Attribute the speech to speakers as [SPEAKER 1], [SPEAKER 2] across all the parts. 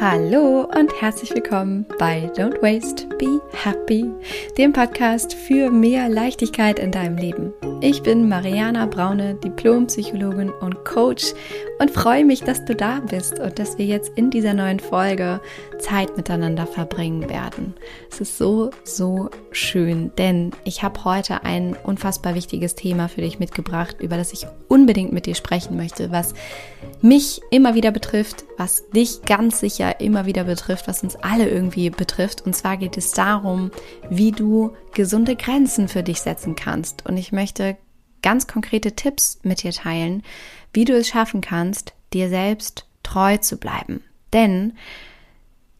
[SPEAKER 1] Hallo und herzlich willkommen bei Don't Waste, Be Happy, dem Podcast für mehr Leichtigkeit in deinem Leben. Ich bin Mariana Braune, Diplompsychologin und Coach und freue mich, dass du da bist und dass wir jetzt in dieser neuen Folge Zeit miteinander verbringen werden. Es ist so, so schön, denn ich habe heute ein unfassbar wichtiges Thema für dich mitgebracht, über das ich unbedingt mit dir sprechen möchte, was mich immer wieder betrifft, was dich ganz sicher immer wieder betrifft, was uns alle irgendwie betrifft. Und zwar geht es darum, wie du gesunde Grenzen für dich setzen kannst. Und ich möchte ganz konkrete Tipps mit dir teilen, wie du es schaffen kannst, dir selbst treu zu bleiben. Denn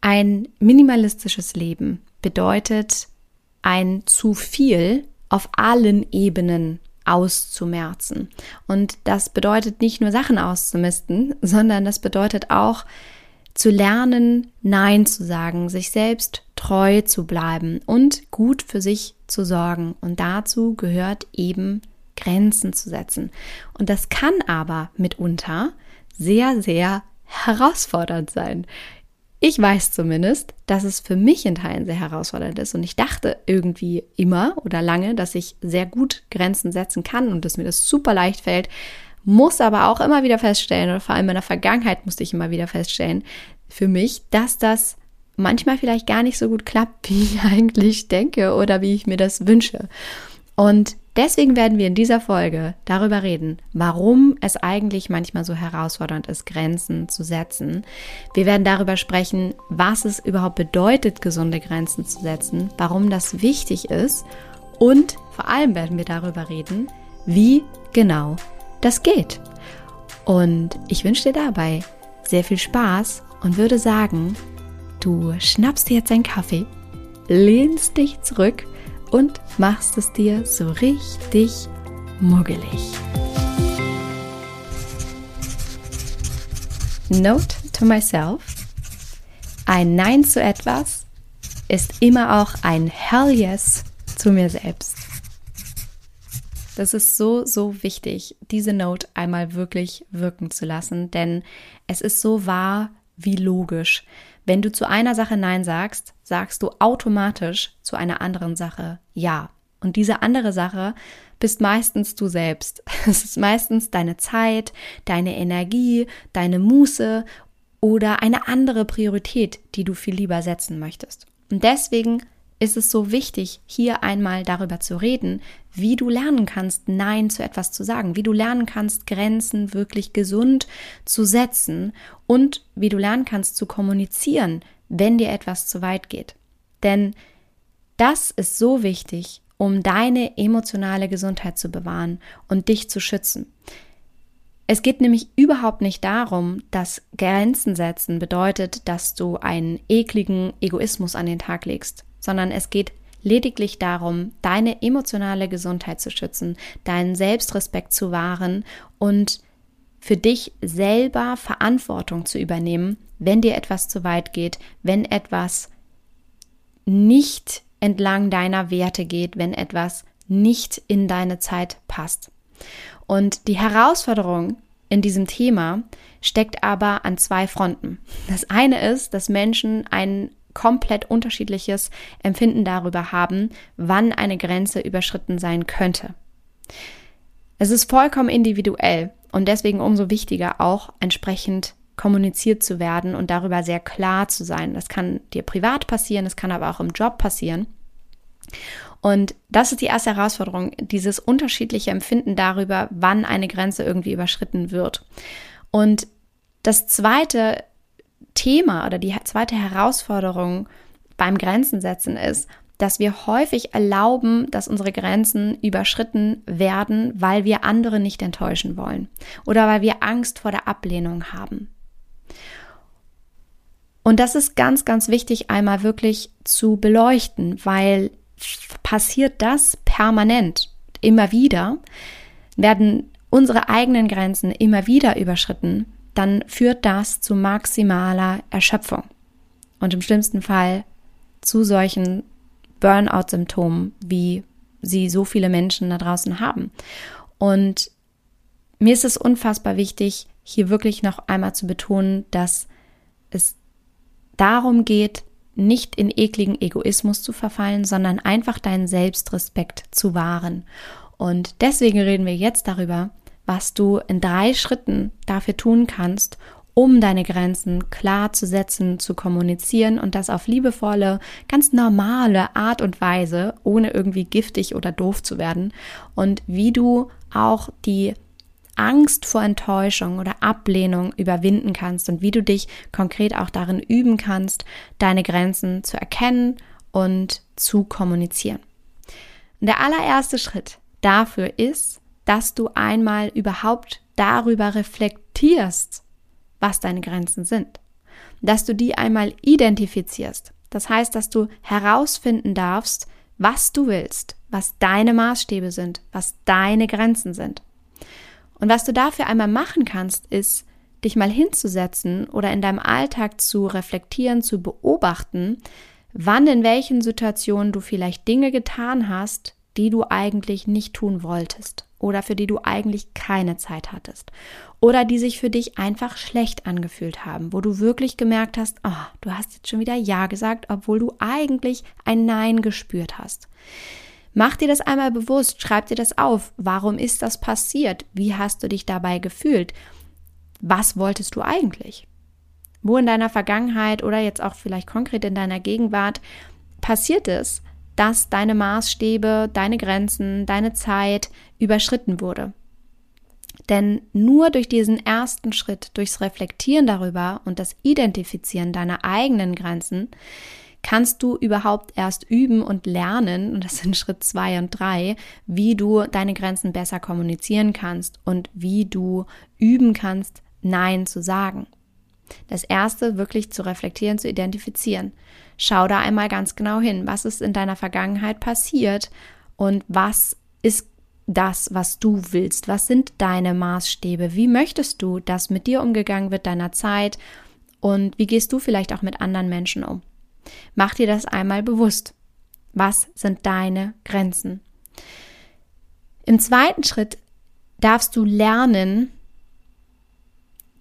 [SPEAKER 1] ein minimalistisches Leben bedeutet ein zu viel auf allen Ebenen auszumerzen. Und das bedeutet nicht nur Sachen auszumisten, sondern das bedeutet auch zu lernen, Nein zu sagen, sich selbst treu zu bleiben und gut für sich zu sorgen. Und dazu gehört eben Grenzen zu setzen. Und das kann aber mitunter sehr, sehr herausfordernd sein. Ich weiß zumindest, dass es für mich in Teilen sehr herausfordernd ist und ich dachte irgendwie immer oder lange, dass ich sehr gut Grenzen setzen kann und dass mir das super leicht fällt, muss aber auch immer wieder feststellen oder vor allem in der Vergangenheit musste ich immer wieder feststellen für mich, dass das manchmal vielleicht gar nicht so gut klappt, wie ich eigentlich denke oder wie ich mir das wünsche. Und Deswegen werden wir in dieser Folge darüber reden, warum es eigentlich manchmal so herausfordernd ist, Grenzen zu setzen. Wir werden darüber sprechen, was es überhaupt bedeutet, gesunde Grenzen zu setzen, warum das wichtig ist und vor allem werden wir darüber reden, wie genau das geht. Und ich wünsche dir dabei sehr viel Spaß und würde sagen, du schnappst dir jetzt einen Kaffee, lehnst dich zurück und machst es dir so richtig muggelig. Note to myself. Ein Nein zu etwas ist immer auch ein Hell Yes zu mir selbst. Das ist so, so wichtig, diese Note einmal wirklich wirken zu lassen, denn es ist so wahr wie logisch. Wenn du zu einer Sache Nein sagst, sagst du automatisch zu einer anderen Sache Ja. Und diese andere Sache bist meistens du selbst. Es ist meistens deine Zeit, deine Energie, deine Muße oder eine andere Priorität, die du viel lieber setzen möchtest. Und deswegen ist es so wichtig, hier einmal darüber zu reden, wie du lernen kannst, Nein zu etwas zu sagen, wie du lernen kannst, Grenzen wirklich gesund zu setzen und wie du lernen kannst zu kommunizieren, wenn dir etwas zu weit geht. Denn das ist so wichtig, um deine emotionale Gesundheit zu bewahren und dich zu schützen. Es geht nämlich überhaupt nicht darum, dass Grenzen setzen bedeutet, dass du einen ekligen Egoismus an den Tag legst sondern es geht lediglich darum, deine emotionale Gesundheit zu schützen, deinen Selbstrespekt zu wahren und für dich selber Verantwortung zu übernehmen, wenn dir etwas zu weit geht, wenn etwas nicht entlang deiner Werte geht, wenn etwas nicht in deine Zeit passt. Und die Herausforderung in diesem Thema steckt aber an zwei Fronten. Das eine ist, dass Menschen einen komplett unterschiedliches Empfinden darüber haben, wann eine Grenze überschritten sein könnte. Es ist vollkommen individuell und deswegen umso wichtiger auch entsprechend kommuniziert zu werden und darüber sehr klar zu sein. Das kann dir privat passieren, das kann aber auch im Job passieren. Und das ist die erste Herausforderung, dieses unterschiedliche Empfinden darüber, wann eine Grenze irgendwie überschritten wird. Und das zweite Thema oder die zweite Herausforderung beim Grenzen setzen ist, dass wir häufig erlauben, dass unsere Grenzen überschritten werden, weil wir andere nicht enttäuschen wollen oder weil wir Angst vor der Ablehnung haben. Und das ist ganz, ganz wichtig einmal wirklich zu beleuchten, weil passiert das permanent, immer wieder, werden unsere eigenen Grenzen immer wieder überschritten, dann führt das zu maximaler Erschöpfung und im schlimmsten Fall zu solchen Burnout-Symptomen, wie sie so viele Menschen da draußen haben. Und mir ist es unfassbar wichtig, hier wirklich noch einmal zu betonen, dass es darum geht, nicht in ekligen Egoismus zu verfallen, sondern einfach deinen Selbstrespekt zu wahren. Und deswegen reden wir jetzt darüber, was du in drei Schritten dafür tun kannst, um deine Grenzen klar zu setzen, zu kommunizieren und das auf liebevolle, ganz normale Art und Weise, ohne irgendwie giftig oder doof zu werden. Und wie du auch die Angst vor Enttäuschung oder Ablehnung überwinden kannst und wie du dich konkret auch darin üben kannst, deine Grenzen zu erkennen und zu kommunizieren. Und der allererste Schritt dafür ist, dass du einmal überhaupt darüber reflektierst, was deine Grenzen sind. Dass du die einmal identifizierst. Das heißt, dass du herausfinden darfst, was du willst, was deine Maßstäbe sind, was deine Grenzen sind. Und was du dafür einmal machen kannst, ist, dich mal hinzusetzen oder in deinem Alltag zu reflektieren, zu beobachten, wann in welchen Situationen du vielleicht Dinge getan hast, die du eigentlich nicht tun wolltest oder für die du eigentlich keine Zeit hattest oder die sich für dich einfach schlecht angefühlt haben, wo du wirklich gemerkt hast, oh, du hast jetzt schon wieder Ja gesagt, obwohl du eigentlich ein Nein gespürt hast. Mach dir das einmal bewusst, schreib dir das auf. Warum ist das passiert? Wie hast du dich dabei gefühlt? Was wolltest du eigentlich? Wo in deiner Vergangenheit oder jetzt auch vielleicht konkret in deiner Gegenwart passiert es, dass deine Maßstäbe, deine Grenzen, deine Zeit überschritten wurde? Denn nur durch diesen ersten Schritt, durchs Reflektieren darüber und das Identifizieren deiner eigenen Grenzen, kannst du überhaupt erst üben und lernen, und das sind Schritt zwei und drei, wie du deine Grenzen besser kommunizieren kannst und wie du üben kannst, Nein zu sagen. Das erste wirklich zu reflektieren, zu identifizieren. Schau da einmal ganz genau hin, was ist in deiner Vergangenheit passiert und was ist das, was du willst? Was sind deine Maßstäbe? Wie möchtest du, dass mit dir umgegangen wird, deiner Zeit? Und wie gehst du vielleicht auch mit anderen Menschen um? Mach dir das einmal bewusst. Was sind deine Grenzen? Im zweiten Schritt darfst du lernen,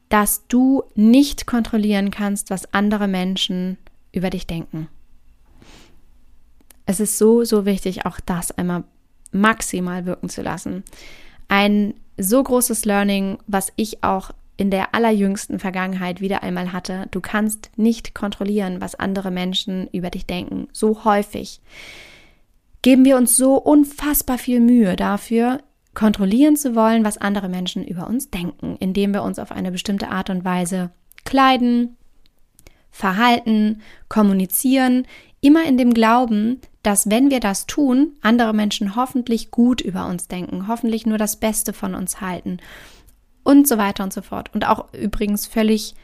[SPEAKER 1] dass du nicht kontrollieren kannst, was andere Menschen über dich denken. Es ist so, so wichtig, auch das einmal maximal wirken zu lassen. Ein so großes Learning, was ich auch in der allerjüngsten Vergangenheit wieder einmal hatte. Du kannst nicht kontrollieren, was andere Menschen über dich denken. So häufig geben wir uns so unfassbar viel Mühe dafür, kontrollieren zu wollen, was andere Menschen über uns denken, indem wir uns auf eine bestimmte Art und Weise kleiden, verhalten, kommunizieren, immer in dem Glauben, dass wenn wir das tun, andere Menschen hoffentlich gut über uns denken, hoffentlich nur das Beste von uns halten und so weiter und so fort. Und auch übrigens völlig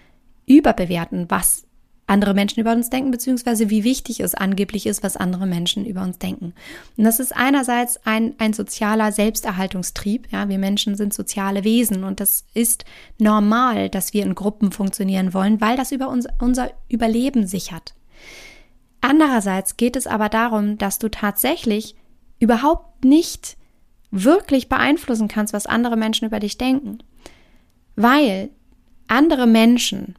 [SPEAKER 1] überbewerten, was andere Menschen über uns denken, beziehungsweise wie wichtig es angeblich ist, was andere Menschen über uns denken. Und das ist einerseits ein, ein sozialer Selbsterhaltungstrieb. Ja, wir Menschen sind soziale Wesen und das ist normal, dass wir in Gruppen funktionieren wollen, weil das über uns, unser Überleben sichert. Andererseits geht es aber darum, dass du tatsächlich überhaupt nicht wirklich beeinflussen kannst, was andere Menschen über dich denken weil andere Menschen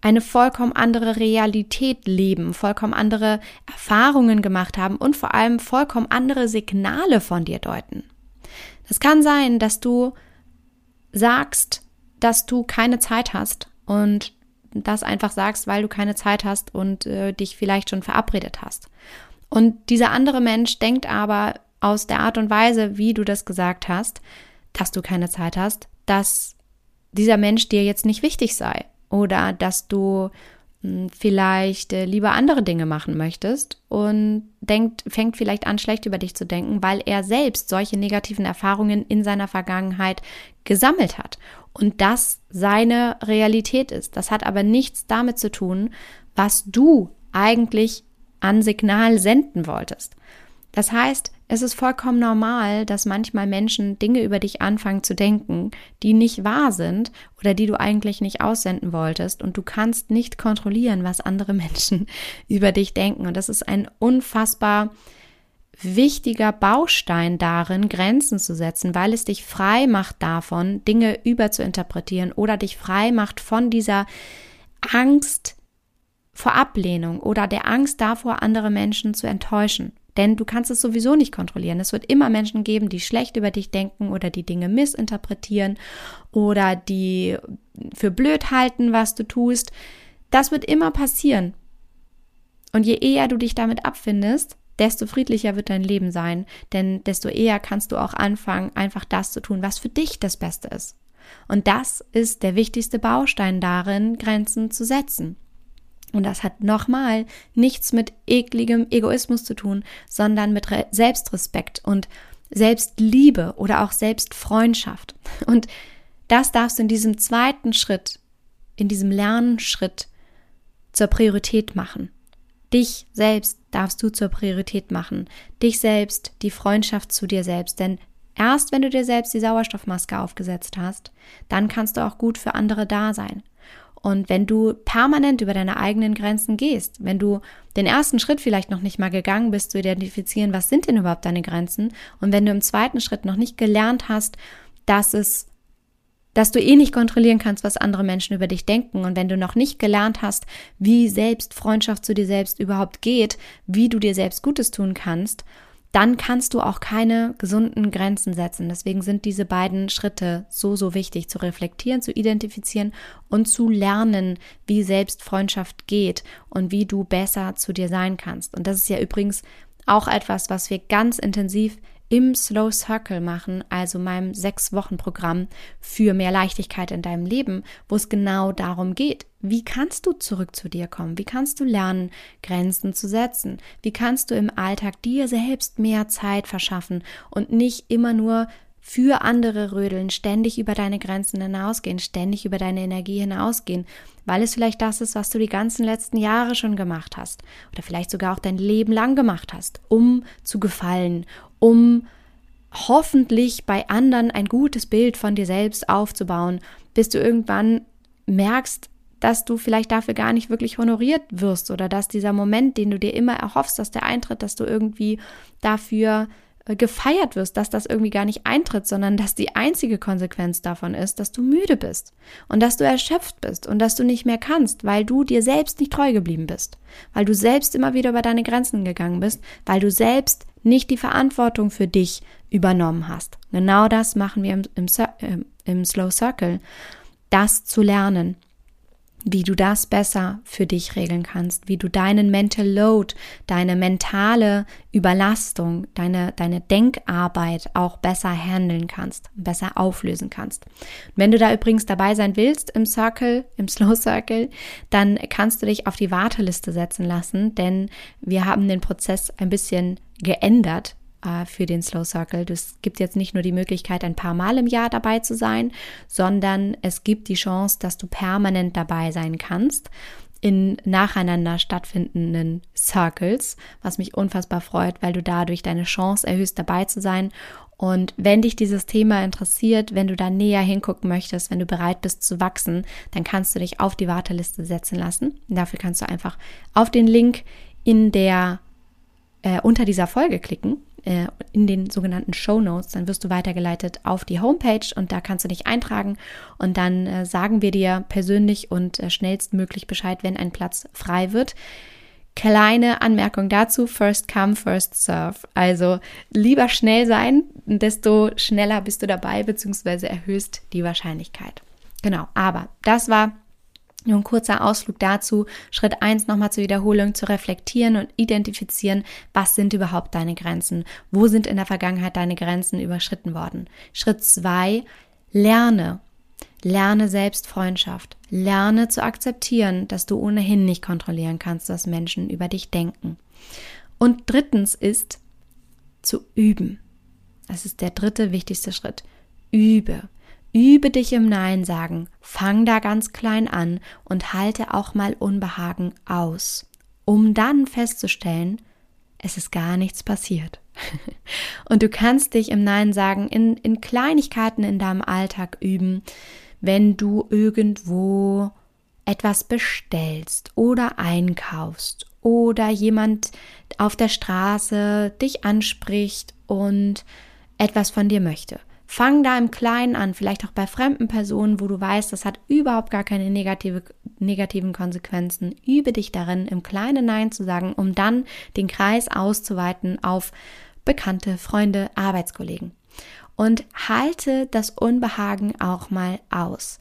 [SPEAKER 1] eine vollkommen andere Realität leben, vollkommen andere Erfahrungen gemacht haben und vor allem vollkommen andere Signale von dir deuten. Es kann sein, dass du sagst, dass du keine Zeit hast und das einfach sagst, weil du keine Zeit hast und äh, dich vielleicht schon verabredet hast. Und dieser andere Mensch denkt aber aus der Art und Weise, wie du das gesagt hast, dass du keine Zeit hast, dass dieser Mensch dir jetzt nicht wichtig sei oder dass du hm, vielleicht äh, lieber andere Dinge machen möchtest und denkt, fängt vielleicht an, schlecht über dich zu denken, weil er selbst solche negativen Erfahrungen in seiner Vergangenheit gesammelt hat und das seine Realität ist. Das hat aber nichts damit zu tun, was du eigentlich an Signal senden wolltest. Das heißt, es ist vollkommen normal, dass manchmal Menschen Dinge über dich anfangen zu denken, die nicht wahr sind oder die du eigentlich nicht aussenden wolltest und du kannst nicht kontrollieren, was andere Menschen über dich denken. Und das ist ein unfassbar wichtiger Baustein darin, Grenzen zu setzen, weil es dich frei macht davon, Dinge überzuinterpretieren oder dich frei macht von dieser Angst vor Ablehnung oder der Angst davor, andere Menschen zu enttäuschen. Denn du kannst es sowieso nicht kontrollieren. Es wird immer Menschen geben, die schlecht über dich denken oder die Dinge missinterpretieren oder die für blöd halten, was du tust. Das wird immer passieren. Und je eher du dich damit abfindest, desto friedlicher wird dein Leben sein, denn desto eher kannst du auch anfangen, einfach das zu tun, was für dich das Beste ist. Und das ist der wichtigste Baustein darin, Grenzen zu setzen. Und das hat nochmal nichts mit ekligem Egoismus zu tun, sondern mit Re Selbstrespekt und Selbstliebe oder auch Selbstfreundschaft. Und das darfst du in diesem zweiten Schritt, in diesem Lernschritt zur Priorität machen. Dich selbst darfst du zur Priorität machen. Dich selbst, die Freundschaft zu dir selbst. Denn erst wenn du dir selbst die Sauerstoffmaske aufgesetzt hast, dann kannst du auch gut für andere da sein. Und wenn du permanent über deine eigenen Grenzen gehst, wenn du den ersten Schritt vielleicht noch nicht mal gegangen bist, zu identifizieren, was sind denn überhaupt deine Grenzen, und wenn du im zweiten Schritt noch nicht gelernt hast, dass es dass du eh nicht kontrollieren kannst, was andere Menschen über dich denken. Und wenn du noch nicht gelernt hast, wie selbst Freundschaft zu dir selbst überhaupt geht, wie du dir selbst Gutes tun kannst, dann kannst du auch keine gesunden Grenzen setzen. Deswegen sind diese beiden Schritte so, so wichtig zu reflektieren, zu identifizieren und zu lernen, wie Selbstfreundschaft geht und wie du besser zu dir sein kannst. Und das ist ja übrigens auch etwas, was wir ganz intensiv im Slow Circle machen, also meinem sechs Wochen Programm für mehr Leichtigkeit in deinem Leben, wo es genau darum geht. Wie kannst du zurück zu dir kommen? Wie kannst du lernen, Grenzen zu setzen? Wie kannst du im Alltag dir selbst mehr Zeit verschaffen und nicht immer nur für andere rödeln, ständig über deine Grenzen hinausgehen, ständig über deine Energie hinausgehen, weil es vielleicht das ist, was du die ganzen letzten Jahre schon gemacht hast oder vielleicht sogar auch dein Leben lang gemacht hast, um zu gefallen, um hoffentlich bei anderen ein gutes Bild von dir selbst aufzubauen, bis du irgendwann merkst, dass du vielleicht dafür gar nicht wirklich honoriert wirst oder dass dieser Moment, den du dir immer erhoffst, dass der eintritt, dass du irgendwie dafür gefeiert wirst, dass das irgendwie gar nicht eintritt, sondern dass die einzige Konsequenz davon ist, dass du müde bist und dass du erschöpft bist und dass du nicht mehr kannst, weil du dir selbst nicht treu geblieben bist, weil du selbst immer wieder über deine Grenzen gegangen bist, weil du selbst nicht die Verantwortung für dich übernommen hast. Genau das machen wir im, im, äh, im Slow Circle, das zu lernen wie du das besser für dich regeln kannst, wie du deinen Mental Load, deine mentale Überlastung, deine, deine Denkarbeit auch besser handeln kannst, besser auflösen kannst. wenn du da übrigens dabei sein willst im Circle, im Slow Circle, dann kannst du dich auf die Warteliste setzen lassen, denn wir haben den Prozess ein bisschen geändert äh, für den Slow Circle. Es gibt jetzt nicht nur die Möglichkeit, ein paar Mal im Jahr dabei zu sein, sondern es gibt die Chance, dass du permanent dabei sein kannst in nacheinander stattfindenden Circles, was mich unfassbar freut, weil du dadurch deine Chance erhöhst, dabei zu sein. Und wenn dich dieses Thema interessiert, wenn du da näher hingucken möchtest, wenn du bereit bist zu wachsen, dann kannst du dich auf die Warteliste setzen lassen. dafür kannst du einfach auf den Link in der äh, unter dieser Folge klicken in den sogenannten Show Notes, dann wirst du weitergeleitet auf die Homepage und da kannst du dich eintragen und dann äh, sagen wir dir persönlich und äh, schnellstmöglich Bescheid, wenn ein Platz frei wird. Kleine Anmerkung dazu, first come, first serve. Also lieber schnell sein, desto schneller bist du dabei, beziehungsweise erhöhst die Wahrscheinlichkeit. Genau, aber das war nur ein kurzer Ausflug dazu. Schritt eins nochmal zur Wiederholung zu reflektieren und identifizieren, was sind überhaupt deine Grenzen? Wo sind in der Vergangenheit deine Grenzen überschritten worden? Schritt zwei lerne. Lerne Selbstfreundschaft. Lerne zu akzeptieren, dass du ohnehin nicht kontrollieren kannst, was Menschen über dich denken. Und drittens ist zu üben. Das ist der dritte wichtigste Schritt. Übe. Übe dich im Nein sagen, fang da ganz klein an und halte auch mal Unbehagen aus, um dann festzustellen, es ist gar nichts passiert. und du kannst dich im Nein sagen in, in Kleinigkeiten in deinem Alltag üben, wenn du irgendwo etwas bestellst oder einkaufst oder jemand auf der Straße dich anspricht und etwas von dir möchte Fang da im Kleinen an, vielleicht auch bei fremden Personen, wo du weißt, das hat überhaupt gar keine negative, negativen Konsequenzen. Übe dich darin, im Kleinen Nein zu sagen, um dann den Kreis auszuweiten auf Bekannte, Freunde, Arbeitskollegen. Und halte das Unbehagen auch mal aus.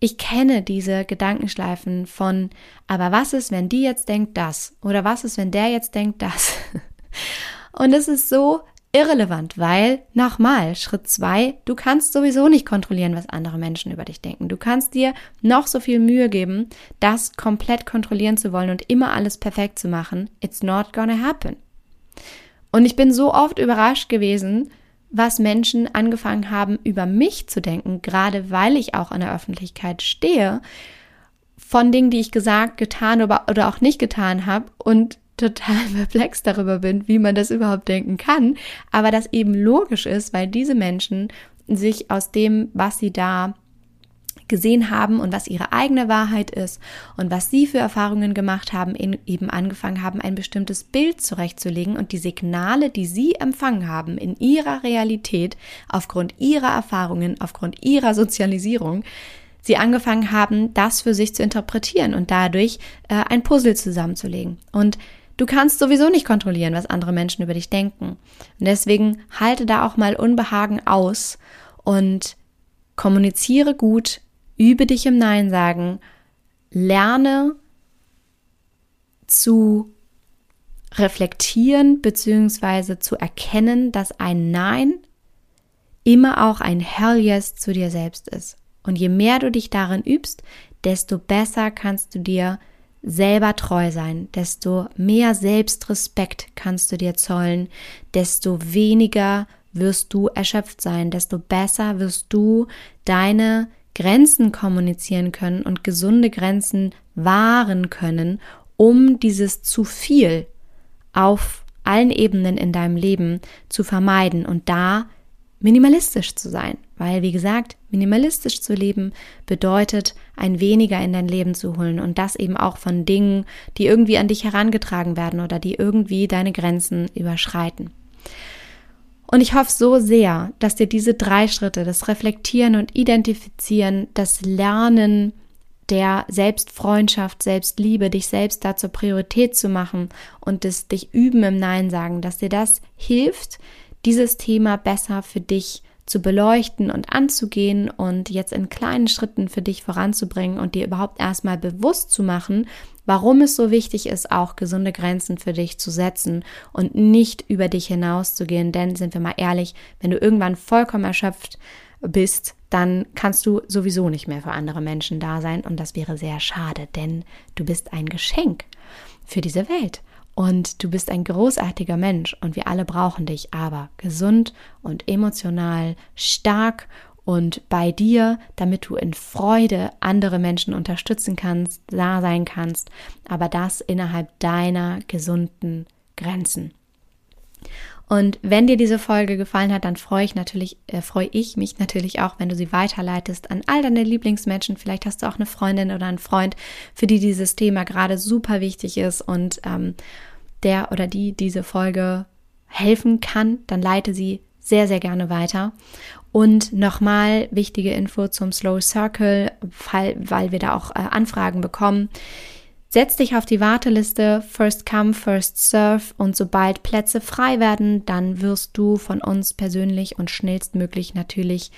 [SPEAKER 1] Ich kenne diese Gedankenschleifen von, aber was ist, wenn die jetzt denkt das? Oder was ist, wenn der jetzt denkt das? Und es ist so irrelevant, weil, nochmal, Schritt zwei, du kannst sowieso nicht kontrollieren, was andere Menschen über dich denken. Du kannst dir noch so viel Mühe geben, das komplett kontrollieren zu wollen und immer alles perfekt zu machen. It's not gonna happen. Und ich bin so oft überrascht gewesen, was Menschen angefangen haben, über mich zu denken, gerade weil ich auch in der Öffentlichkeit stehe, von Dingen, die ich gesagt, getan oder auch nicht getan habe und total perplex darüber bin, wie man das überhaupt denken kann, aber das eben logisch ist, weil diese Menschen sich aus dem, was sie da gesehen haben und was ihre eigene Wahrheit ist und was sie für Erfahrungen gemacht haben, eben angefangen haben, ein bestimmtes Bild zurechtzulegen und die Signale, die sie empfangen haben in ihrer Realität, aufgrund ihrer Erfahrungen, aufgrund ihrer Sozialisierung, sie angefangen haben, das für sich zu interpretieren und dadurch äh, ein Puzzle zusammenzulegen. Und Du kannst sowieso nicht kontrollieren, was andere Menschen über dich denken. Und deswegen halte da auch mal Unbehagen aus und kommuniziere gut, übe dich im Nein sagen, lerne zu reflektieren bzw. zu erkennen, dass ein Nein immer auch ein Hell Yes zu dir selbst ist. Und je mehr du dich darin übst, desto besser kannst du dir selber treu sein, desto mehr Selbstrespekt kannst du dir zollen, desto weniger wirst du erschöpft sein, desto besser wirst du deine Grenzen kommunizieren können und gesunde Grenzen wahren können, um dieses zu viel auf allen Ebenen in deinem Leben zu vermeiden. Und da minimalistisch zu sein. Weil, wie gesagt, minimalistisch zu leben bedeutet, ein weniger in dein Leben zu holen und das eben auch von Dingen, die irgendwie an dich herangetragen werden oder die irgendwie deine Grenzen überschreiten. Und ich hoffe so sehr, dass dir diese drei Schritte, das Reflektieren und Identifizieren, das Lernen der Selbstfreundschaft, Selbstliebe, dich selbst da zur Priorität zu machen und das dich üben im Nein sagen, dass dir das hilft, dieses Thema besser für dich zu beleuchten und anzugehen und jetzt in kleinen Schritten für dich voranzubringen und dir überhaupt erstmal bewusst zu machen, warum es so wichtig ist, auch gesunde Grenzen für dich zu setzen und nicht über dich hinauszugehen. Denn sind wir mal ehrlich, wenn du irgendwann vollkommen erschöpft bist, dann kannst du sowieso nicht mehr für andere Menschen da sein und das wäre sehr schade, denn du bist ein Geschenk für diese Welt. Und du bist ein großartiger Mensch und wir alle brauchen dich, aber gesund und emotional stark und bei dir, damit du in Freude andere Menschen unterstützen kannst, da sein kannst, aber das innerhalb deiner gesunden Grenzen. Und wenn dir diese Folge gefallen hat, dann freue ich natürlich, äh, freue ich mich natürlich auch, wenn du sie weiterleitest an all deine Lieblingsmenschen. Vielleicht hast du auch eine Freundin oder einen Freund, für die dieses Thema gerade super wichtig ist und ähm, der oder die diese Folge helfen kann, dann leite sie sehr, sehr gerne weiter. Und nochmal wichtige Info zum Slow Circle, weil, wir da auch äh, Anfragen bekommen. Setz dich auf die Warteliste, first come, first serve und sobald Plätze frei werden, dann wirst du von uns persönlich und schnellstmöglich natürlich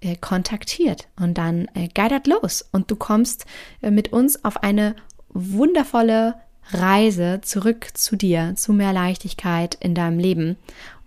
[SPEAKER 1] äh, kontaktiert und dann äh, geidert los und du kommst äh, mit uns auf eine wundervolle Reise zurück zu dir, zu mehr Leichtigkeit in deinem Leben.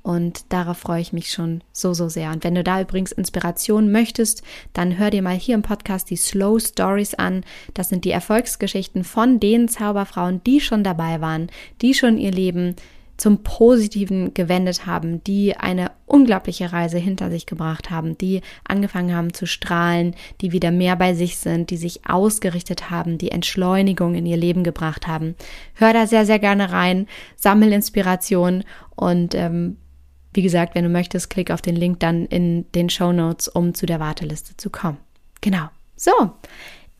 [SPEAKER 1] Und darauf freue ich mich schon so, so sehr. Und wenn du da übrigens Inspiration möchtest, dann hör dir mal hier im Podcast die Slow Stories an. Das sind die Erfolgsgeschichten von den Zauberfrauen, die schon dabei waren, die schon ihr Leben zum Positiven gewendet haben, die eine unglaubliche Reise hinter sich gebracht haben, die angefangen haben zu strahlen, die wieder mehr bei sich sind, die sich ausgerichtet haben, die Entschleunigung in ihr Leben gebracht haben. Hör da sehr, sehr gerne rein, sammel Inspiration und ähm, wie gesagt, wenn du möchtest, klick auf den Link dann in den Show Notes, um zu der Warteliste zu kommen. Genau. So,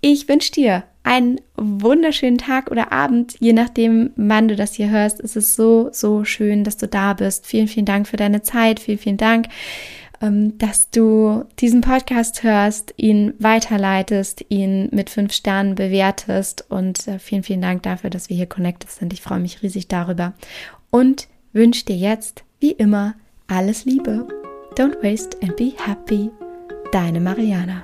[SPEAKER 1] ich wünsche dir einen wunderschönen Tag oder Abend, je nachdem, wann du das hier hörst. Es ist so, so schön, dass du da bist. Vielen, vielen Dank für deine Zeit. Vielen, vielen Dank ähm, dass du diesen Podcast hörst, ihn weiterleitest, ihn mit fünf Sternen bewertest und äh, vielen, vielen Dank dafür, dass wir hier connected sind. Ich freue mich riesig darüber und wünsche dir jetzt, wie immer, alles Liebe. Don't waste and be happy. Deine Mariana.